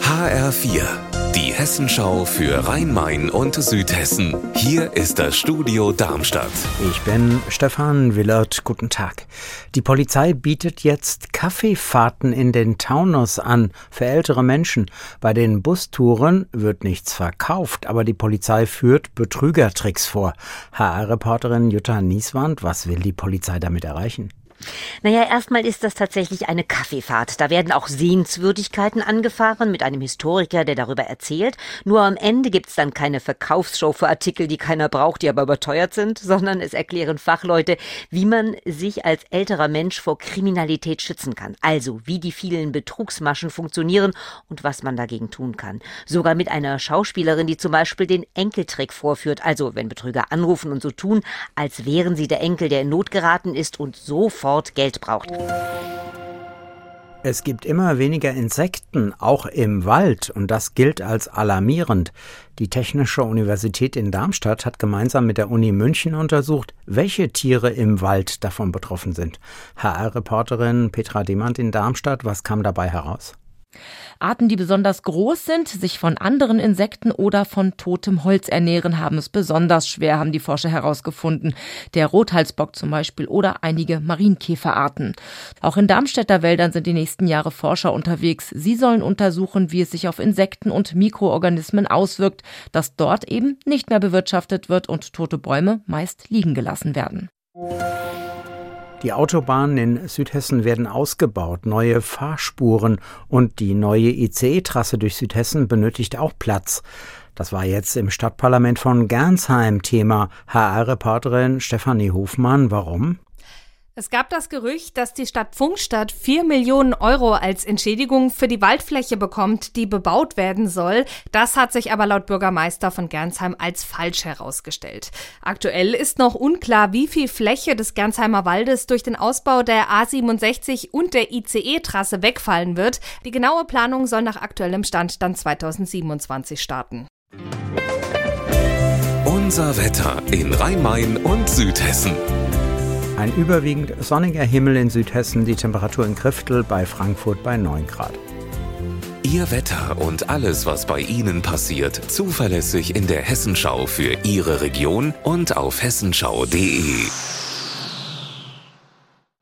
HR4, die Hessenschau für Rhein-Main und Südhessen. Hier ist das Studio Darmstadt. Ich bin Stefan Willert. Guten Tag. Die Polizei bietet jetzt Kaffeefahrten in den Taunus an für ältere Menschen. Bei den Bustouren wird nichts verkauft, aber die Polizei führt Betrügertricks vor. HR-Reporterin Jutta Nieswand, was will die Polizei damit erreichen? Naja, erstmal ist das tatsächlich eine Kaffeefahrt. Da werden auch Sehenswürdigkeiten angefahren mit einem Historiker, der darüber erzählt. Nur am Ende gibt's dann keine Verkaufsshow für Artikel, die keiner braucht, die aber überteuert sind, sondern es erklären Fachleute, wie man sich als älterer Mensch vor Kriminalität schützen kann. Also, wie die vielen Betrugsmaschen funktionieren und was man dagegen tun kann. Sogar mit einer Schauspielerin, die zum Beispiel den Enkeltrick vorführt. Also, wenn Betrüger anrufen und so tun, als wären sie der Enkel, der in Not geraten ist und sofort sofort Geld braucht. Es gibt immer weniger Insekten, auch im Wald, und das gilt als alarmierend. Die Technische Universität in Darmstadt hat gemeinsam mit der Uni München untersucht, welche Tiere im Wald davon betroffen sind. HR-Reporterin Petra Demand in Darmstadt, was kam dabei heraus? Arten, die besonders groß sind, sich von anderen Insekten oder von totem Holz ernähren, haben es besonders schwer, haben die Forscher herausgefunden. Der Rothalsbock zum Beispiel oder einige Marienkäferarten. Auch in Darmstädter Wäldern sind die nächsten Jahre Forscher unterwegs. Sie sollen untersuchen, wie es sich auf Insekten und Mikroorganismen auswirkt, dass dort eben nicht mehr bewirtschaftet wird und tote Bäume meist liegen gelassen werden. Die Autobahnen in Südhessen werden ausgebaut, neue Fahrspuren und die neue ICE-Trasse durch Südhessen benötigt auch Platz. Das war jetzt im Stadtparlament von Gernsheim Thema. HR-Reporterin Stefanie Hofmann, warum? Es gab das Gerücht, dass die Stadt Pfungstadt 4 Millionen Euro als Entschädigung für die Waldfläche bekommt, die bebaut werden soll. Das hat sich aber laut Bürgermeister von Gernsheim als falsch herausgestellt. Aktuell ist noch unklar, wie viel Fläche des Gernsheimer Waldes durch den Ausbau der A67 und der ICE-Trasse wegfallen wird. Die genaue Planung soll nach aktuellem Stand dann 2027 starten. Unser Wetter in Rhein-Main und Südhessen. Ein überwiegend sonniger Himmel in Südhessen, die Temperatur in Kriftel bei Frankfurt bei 9 Grad. Ihr Wetter und alles, was bei Ihnen passiert, zuverlässig in der Hessenschau für Ihre Region und auf hessenschau.de.